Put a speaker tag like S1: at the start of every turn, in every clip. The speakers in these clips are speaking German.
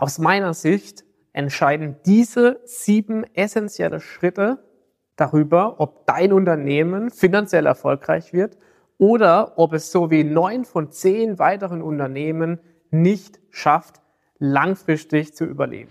S1: Aus meiner Sicht entscheiden diese sieben essentielle Schritte darüber, ob dein Unternehmen finanziell erfolgreich wird oder ob es so wie neun von zehn weiteren Unternehmen nicht schafft, langfristig zu überleben.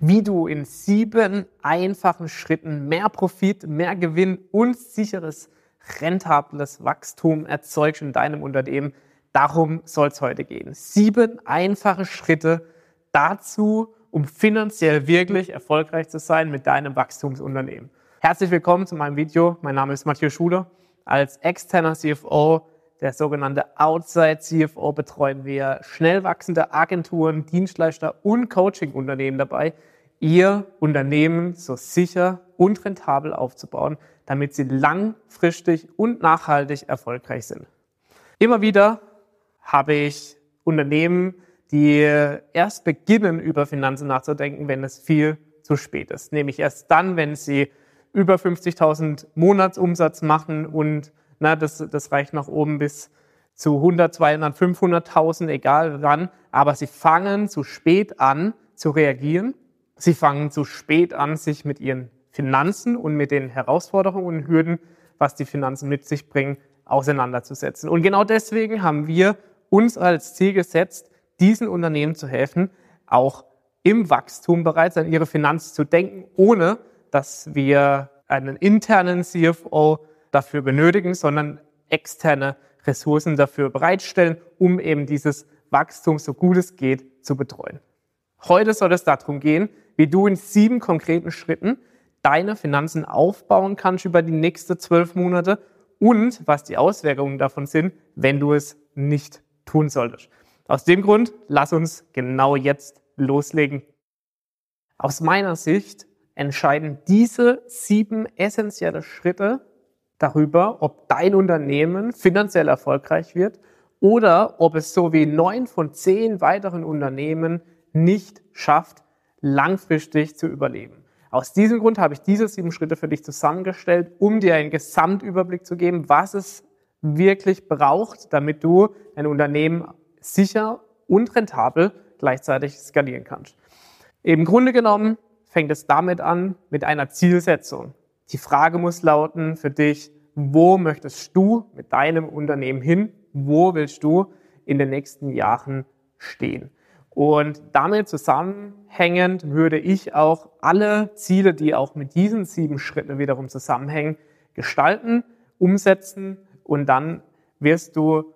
S1: wie du in sieben einfachen Schritten mehr Profit, mehr Gewinn und sicheres, rentables Wachstum erzeugst in deinem Unternehmen. Darum soll es heute gehen. Sieben einfache Schritte dazu, um finanziell wirklich erfolgreich zu sein mit deinem Wachstumsunternehmen. Herzlich willkommen zu meinem Video. Mein Name ist Matthias Schuler. Als externer CFO, der sogenannte Outside CFO, betreuen wir schnell wachsende Agenturen, Dienstleister und Coaching-Unternehmen dabei, ihr Unternehmen so sicher und rentabel aufzubauen, damit sie langfristig und nachhaltig erfolgreich sind. Immer wieder habe ich Unternehmen, die erst beginnen, über Finanzen nachzudenken, wenn es viel zu spät ist. Nämlich erst dann, wenn sie über 50.000 Monatsumsatz machen und na, das, das reicht nach oben bis zu 100, 200, 500.000, egal wann, aber sie fangen zu spät an zu reagieren Sie fangen zu spät an, sich mit ihren Finanzen und mit den Herausforderungen und Hürden, was die Finanzen mit sich bringen, auseinanderzusetzen. Und genau deswegen haben wir uns als Ziel gesetzt, diesen Unternehmen zu helfen, auch im Wachstum bereits an ihre Finanzen zu denken, ohne dass wir einen internen CFO dafür benötigen, sondern externe Ressourcen dafür bereitstellen, um eben dieses Wachstum so gut es geht zu betreuen. Heute soll es darum gehen, wie du in sieben konkreten Schritten deine Finanzen aufbauen kannst über die nächsten zwölf Monate und was die Auswirkungen davon sind, wenn du es nicht tun solltest. Aus dem Grund, lass uns genau jetzt loslegen. Aus meiner Sicht entscheiden diese sieben essentielle Schritte darüber, ob dein Unternehmen finanziell erfolgreich wird oder ob es so wie neun von zehn weiteren Unternehmen nicht schafft, langfristig zu überleben. Aus diesem Grund habe ich diese sieben Schritte für dich zusammengestellt, um dir einen Gesamtüberblick zu geben, was es wirklich braucht, damit du dein Unternehmen sicher und rentabel gleichzeitig skalieren kannst. Im Grunde genommen fängt es damit an mit einer Zielsetzung. Die Frage muss lauten für dich, wo möchtest du mit deinem Unternehmen hin? Wo willst du in den nächsten Jahren stehen? Und damit zusammenhängend würde ich auch alle Ziele, die auch mit diesen sieben Schritten wiederum zusammenhängen, gestalten, umsetzen und dann wirst du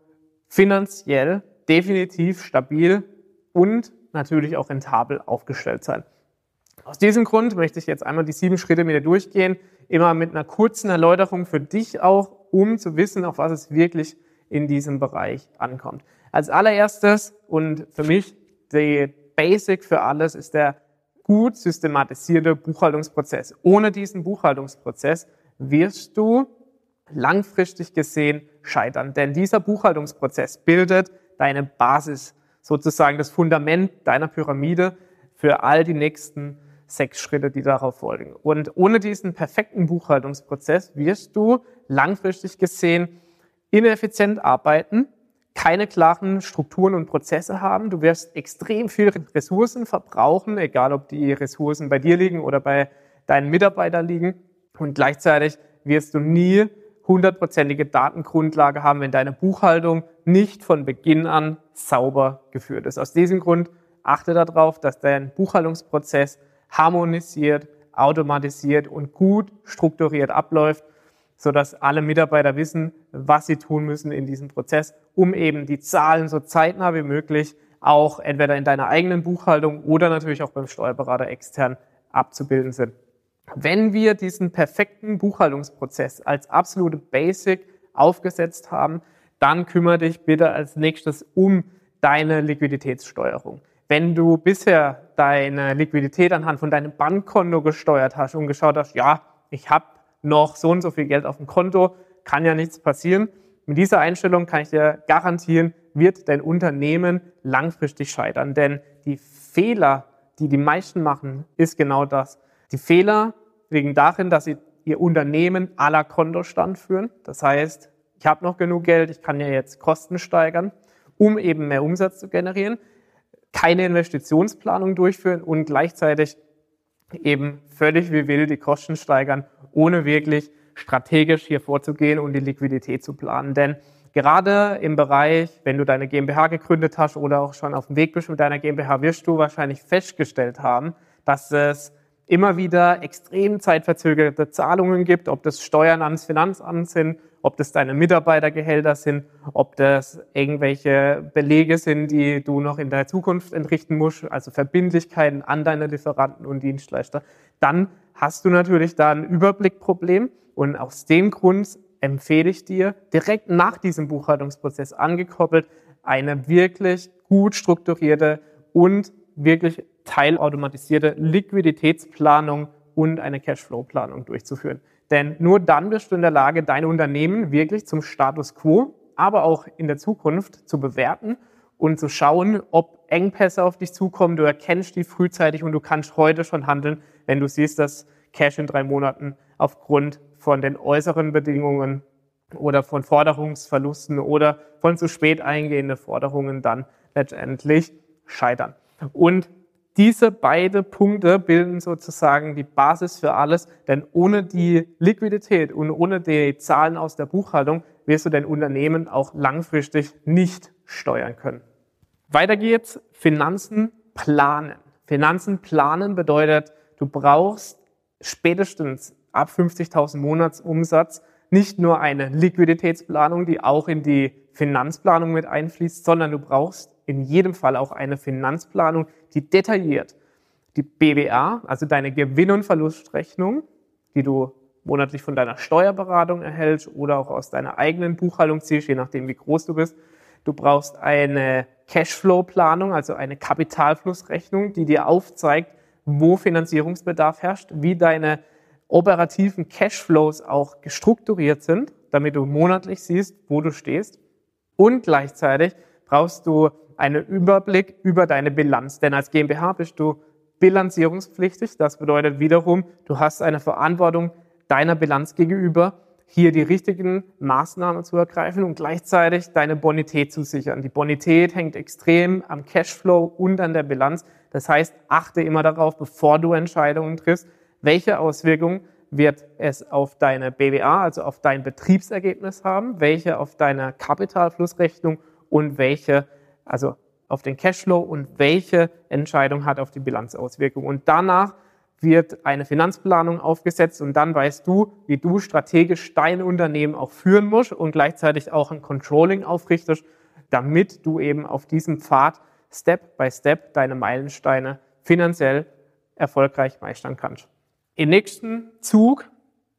S1: finanziell definitiv stabil und natürlich auch rentabel aufgestellt sein. Aus diesem Grund möchte ich jetzt einmal die sieben Schritte mit dir durchgehen, immer mit einer kurzen Erläuterung für dich auch, um zu wissen, auf was es wirklich in diesem Bereich ankommt. Als allererstes und für mich die Basic für alles ist der gut systematisierte Buchhaltungsprozess. Ohne diesen Buchhaltungsprozess wirst du langfristig gesehen scheitern, denn dieser Buchhaltungsprozess bildet deine Basis, sozusagen das Fundament deiner Pyramide für all die nächsten sechs Schritte, die darauf folgen. Und ohne diesen perfekten Buchhaltungsprozess wirst du langfristig gesehen ineffizient arbeiten, keine klaren Strukturen und Prozesse haben. Du wirst extrem viel Ressourcen verbrauchen, egal ob die Ressourcen bei dir liegen oder bei deinen Mitarbeitern liegen. Und gleichzeitig wirst du nie hundertprozentige Datengrundlage haben, wenn deine Buchhaltung nicht von Beginn an sauber geführt ist. Aus diesem Grund achte darauf, dass dein Buchhaltungsprozess harmonisiert, automatisiert und gut strukturiert abläuft sodass alle Mitarbeiter wissen, was sie tun müssen in diesem Prozess, um eben die Zahlen so zeitnah wie möglich auch entweder in deiner eigenen Buchhaltung oder natürlich auch beim Steuerberater extern abzubilden sind. Wenn wir diesen perfekten Buchhaltungsprozess als absolute Basic aufgesetzt haben, dann kümmere dich bitte als nächstes um deine Liquiditätssteuerung. Wenn du bisher deine Liquidität anhand von deinem Bankkonto gesteuert hast und geschaut hast, ja, ich habe noch so und so viel Geld auf dem Konto, kann ja nichts passieren. Mit dieser Einstellung kann ich dir garantieren, wird dein Unternehmen langfristig scheitern. Denn die Fehler, die die meisten machen, ist genau das. Die Fehler liegen darin, dass sie ihr Unternehmen à la Kontostand führen. Das heißt, ich habe noch genug Geld, ich kann ja jetzt Kosten steigern, um eben mehr Umsatz zu generieren, keine Investitionsplanung durchführen und gleichzeitig eben völlig wie will die Kosten steigern, ohne wirklich strategisch hier vorzugehen und die Liquidität zu planen. Denn gerade im Bereich, wenn du deine GmbH gegründet hast oder auch schon auf dem Weg bist mit deiner GmbH, wirst du wahrscheinlich festgestellt haben, dass es immer wieder extrem zeitverzögerte Zahlungen gibt, ob das Steuern ans Finanzamt sind, ob das deine Mitarbeitergehälter sind, ob das irgendwelche Belege sind, die du noch in der Zukunft entrichten musst, also Verbindlichkeiten an deine Lieferanten und Dienstleister, dann hast du natürlich da ein Überblickproblem. Und aus dem Grund empfehle ich dir, direkt nach diesem Buchhaltungsprozess angekoppelt, eine wirklich gut strukturierte und wirklich teilautomatisierte Liquiditätsplanung und eine Cashflow-Planung durchzuführen. Denn nur dann wirst du in der Lage, dein Unternehmen wirklich zum Status quo, aber auch in der Zukunft zu bewerten und zu schauen, ob Engpässe auf dich zukommen. Du erkennst die frühzeitig und du kannst heute schon handeln, wenn du siehst, dass Cash in drei Monaten aufgrund von den äußeren Bedingungen oder von Forderungsverlusten oder von zu spät eingehenden Forderungen dann letztendlich scheitern. Und diese beide Punkte bilden sozusagen die Basis für alles, denn ohne die Liquidität und ohne die Zahlen aus der Buchhaltung wirst du dein Unternehmen auch langfristig nicht steuern können. Weiter geht's, Finanzen planen. Finanzen planen bedeutet, du brauchst spätestens ab 50.000 Monatsumsatz nicht nur eine Liquiditätsplanung, die auch in die Finanzplanung mit einfließt, sondern du brauchst in jedem Fall auch eine Finanzplanung, die detailliert die BWA, also deine Gewinn- und Verlustrechnung, die du monatlich von deiner Steuerberatung erhältst oder auch aus deiner eigenen Buchhaltung ziehst, je nachdem wie groß du bist. Du brauchst eine Cashflow-Planung, also eine Kapitalflussrechnung, die dir aufzeigt, wo Finanzierungsbedarf herrscht, wie deine operativen Cashflows auch gestrukturiert sind, damit du monatlich siehst, wo du stehst. Und gleichzeitig brauchst du einen Überblick über deine Bilanz. Denn als GmbH bist du bilanzierungspflichtig. Das bedeutet wiederum, du hast eine Verantwortung deiner Bilanz gegenüber, hier die richtigen Maßnahmen zu ergreifen und gleichzeitig deine Bonität zu sichern. Die Bonität hängt extrem am Cashflow und an der Bilanz. Das heißt, achte immer darauf, bevor du Entscheidungen triffst, welche Auswirkungen wird es auf deine BWA, also auf dein Betriebsergebnis haben, welche auf deine Kapitalflussrechnung und welche also auf den Cashflow und welche Entscheidung hat auf die Bilanzauswirkung. Und danach wird eine Finanzplanung aufgesetzt und dann weißt du, wie du strategisch dein Unternehmen auch führen musst und gleichzeitig auch ein Controlling aufrichtest, damit du eben auf diesem Pfad Step by Step deine Meilensteine finanziell erfolgreich meistern kannst. Im nächsten Zug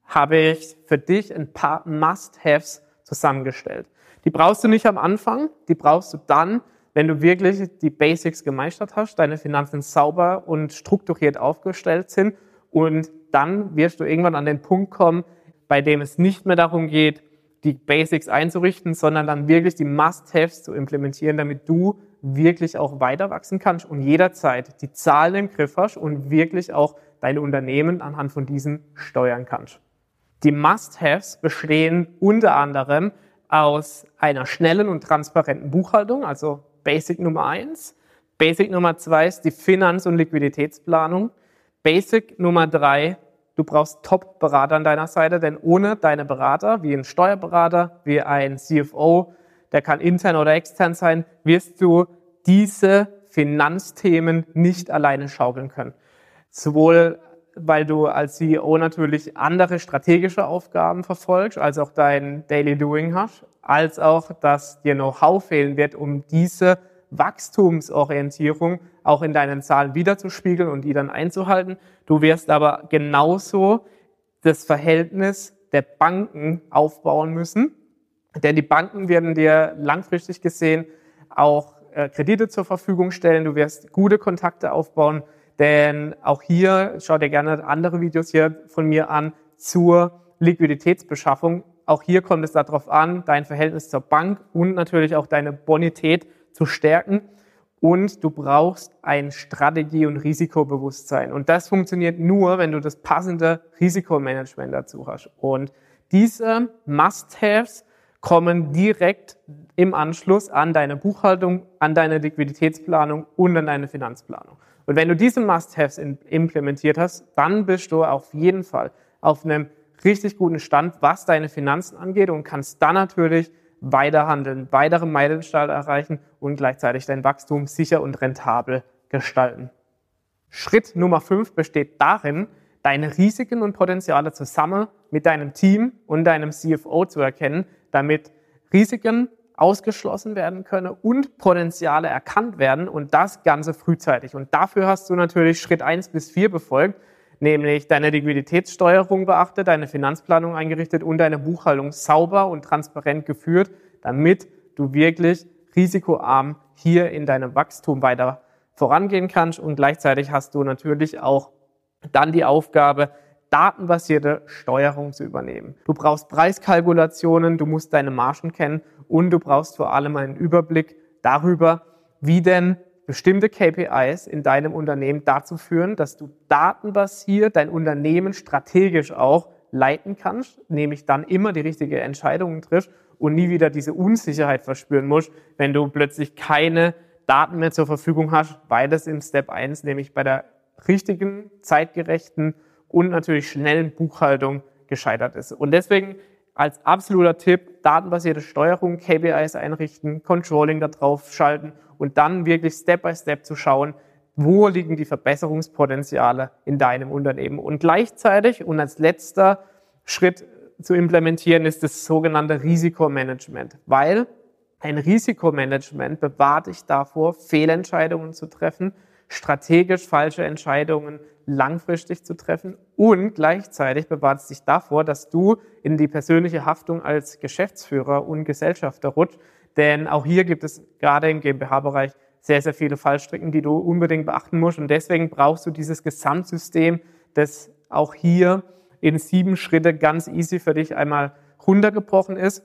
S1: habe ich für dich ein paar Must-Haves zusammengestellt. Die brauchst du nicht am Anfang, die brauchst du dann, wenn du wirklich die Basics gemeistert hast, deine Finanzen sauber und strukturiert aufgestellt sind und dann wirst du irgendwann an den Punkt kommen, bei dem es nicht mehr darum geht, die Basics einzurichten, sondern dann wirklich die Must-Haves zu implementieren, damit du wirklich auch weiter wachsen kannst und jederzeit die Zahlen im Griff hast und wirklich auch deine Unternehmen anhand von diesen steuern kannst. Die Must-Haves bestehen unter anderem aus einer schnellen und transparenten Buchhaltung, also Basic Nummer eins. Basic Nummer zwei ist die Finanz- und Liquiditätsplanung. Basic Nummer drei, du brauchst Top-Berater an deiner Seite, denn ohne deine Berater, wie ein Steuerberater, wie ein CFO, der kann intern oder extern sein, wirst du diese Finanzthemen nicht alleine schaukeln können. Sowohl weil du als CEO natürlich andere strategische Aufgaben verfolgst, als auch dein Daily Doing hast, als auch, dass dir Know-how fehlen wird, um diese Wachstumsorientierung auch in deinen Zahlen wiederzuspiegeln und die dann einzuhalten. Du wirst aber genauso das Verhältnis der Banken aufbauen müssen, denn die Banken werden dir langfristig gesehen auch äh, Kredite zur Verfügung stellen, du wirst gute Kontakte aufbauen, denn auch hier, schau dir gerne andere Videos hier von mir an zur Liquiditätsbeschaffung. Auch hier kommt es darauf an, dein Verhältnis zur Bank und natürlich auch deine Bonität zu stärken. Und du brauchst ein Strategie- und Risikobewusstsein. Und das funktioniert nur, wenn du das passende Risikomanagement dazu hast. Und diese Must-Haves kommen direkt im Anschluss an deine Buchhaltung, an deine Liquiditätsplanung und an deine Finanzplanung. Und wenn du diese Must-Haves implementiert hast, dann bist du auf jeden Fall auf einem richtig guten Stand, was deine Finanzen angeht und kannst dann natürlich weiter handeln, weitere Meilensteine erreichen und gleichzeitig dein Wachstum sicher und rentabel gestalten. Schritt Nummer fünf besteht darin, deine Risiken und Potenziale zusammen mit deinem Team und deinem CFO zu erkennen, damit Risiken ausgeschlossen werden können und Potenziale erkannt werden und das Ganze frühzeitig. Und dafür hast du natürlich Schritt eins bis vier befolgt, nämlich deine Liquiditätssteuerung beachtet, deine Finanzplanung eingerichtet und deine Buchhaltung sauber und transparent geführt, damit du wirklich risikoarm hier in deinem Wachstum weiter vorangehen kannst und gleichzeitig hast du natürlich auch dann die Aufgabe, datenbasierte Steuerung zu übernehmen. Du brauchst Preiskalkulationen, du musst deine Margen kennen und du brauchst vor allem einen Überblick darüber, wie denn bestimmte KPIs in deinem Unternehmen dazu führen, dass du datenbasiert dein Unternehmen strategisch auch leiten kannst, nämlich dann immer die richtige Entscheidungen triffst und nie wieder diese Unsicherheit verspüren musst, wenn du plötzlich keine Daten mehr zur Verfügung hast, beides im Step 1, nämlich bei der richtigen, zeitgerechten und natürlich schnellen Buchhaltung gescheitert ist. Und deswegen als absoluter Tipp, datenbasierte Steuerung, KPIs einrichten, Controlling darauf schalten und dann wirklich Step by Step zu schauen, wo liegen die Verbesserungspotenziale in deinem Unternehmen. Und gleichzeitig und als letzter Schritt zu implementieren ist das sogenannte Risikomanagement, weil ein Risikomanagement bewahrt dich davor, Fehlentscheidungen zu treffen, strategisch falsche Entscheidungen langfristig zu treffen und gleichzeitig bewahrt es dich davor, dass du in die persönliche Haftung als Geschäftsführer und Gesellschafter rutscht. Denn auch hier gibt es gerade im GmbH-Bereich sehr, sehr viele Fallstricken, die du unbedingt beachten musst. Und deswegen brauchst du dieses Gesamtsystem, das auch hier in sieben Schritte ganz easy für dich einmal runtergebrochen ist.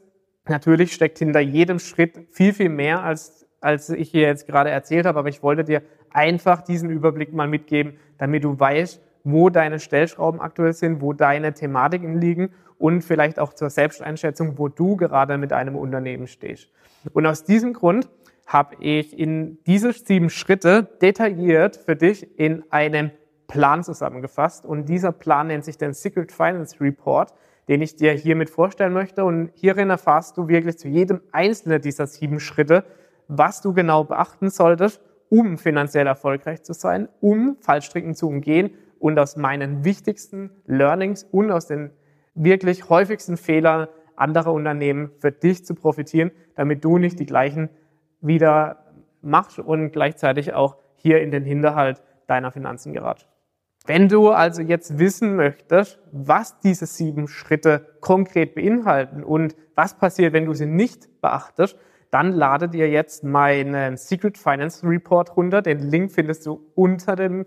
S1: Natürlich steckt hinter jedem Schritt viel, viel mehr, als, als ich hier jetzt gerade erzählt habe. Aber ich wollte dir einfach diesen Überblick mal mitgeben, damit du weißt, wo deine Stellschrauben aktuell sind, wo deine Thematiken liegen und vielleicht auch zur Selbsteinschätzung, wo du gerade mit einem Unternehmen stehst. Und aus diesem Grund habe ich in diese sieben Schritte detailliert für dich in einem Plan zusammengefasst. Und dieser Plan nennt sich den Secret Finance Report, den ich dir hiermit vorstellen möchte. Und hierin erfährst du wirklich zu jedem einzelnen dieser sieben Schritte, was du genau beachten solltest um finanziell erfolgreich zu sein, um Fallstricken zu umgehen und aus meinen wichtigsten Learnings und aus den wirklich häufigsten Fehlern anderer Unternehmen für dich zu profitieren, damit du nicht die gleichen wieder machst und gleichzeitig auch hier in den Hinterhalt deiner Finanzen geratst. Wenn du also jetzt wissen möchtest, was diese sieben Schritte konkret beinhalten und was passiert, wenn du sie nicht beachtest, dann lade dir jetzt meinen Secret Finance Report runter. Den Link findest du unter dem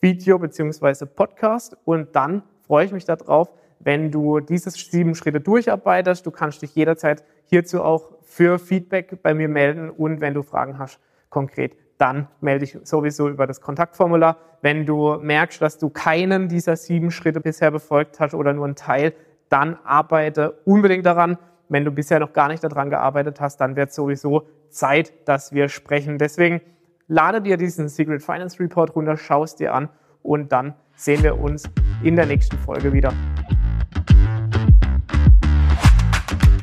S1: Video beziehungsweise Podcast. Und dann freue ich mich darauf, wenn du diese sieben Schritte durcharbeitest. Du kannst dich jederzeit hierzu auch für Feedback bei mir melden. Und wenn du Fragen hast, konkret, dann melde dich sowieso über das Kontaktformular. Wenn du merkst, dass du keinen dieser sieben Schritte bisher befolgt hast oder nur einen Teil, dann arbeite unbedingt daran. Wenn du bisher noch gar nicht daran gearbeitet hast, dann wird sowieso Zeit, dass wir sprechen. Deswegen lade dir diesen Secret Finance Report runter, schau es dir an und dann sehen wir uns in der nächsten Folge wieder.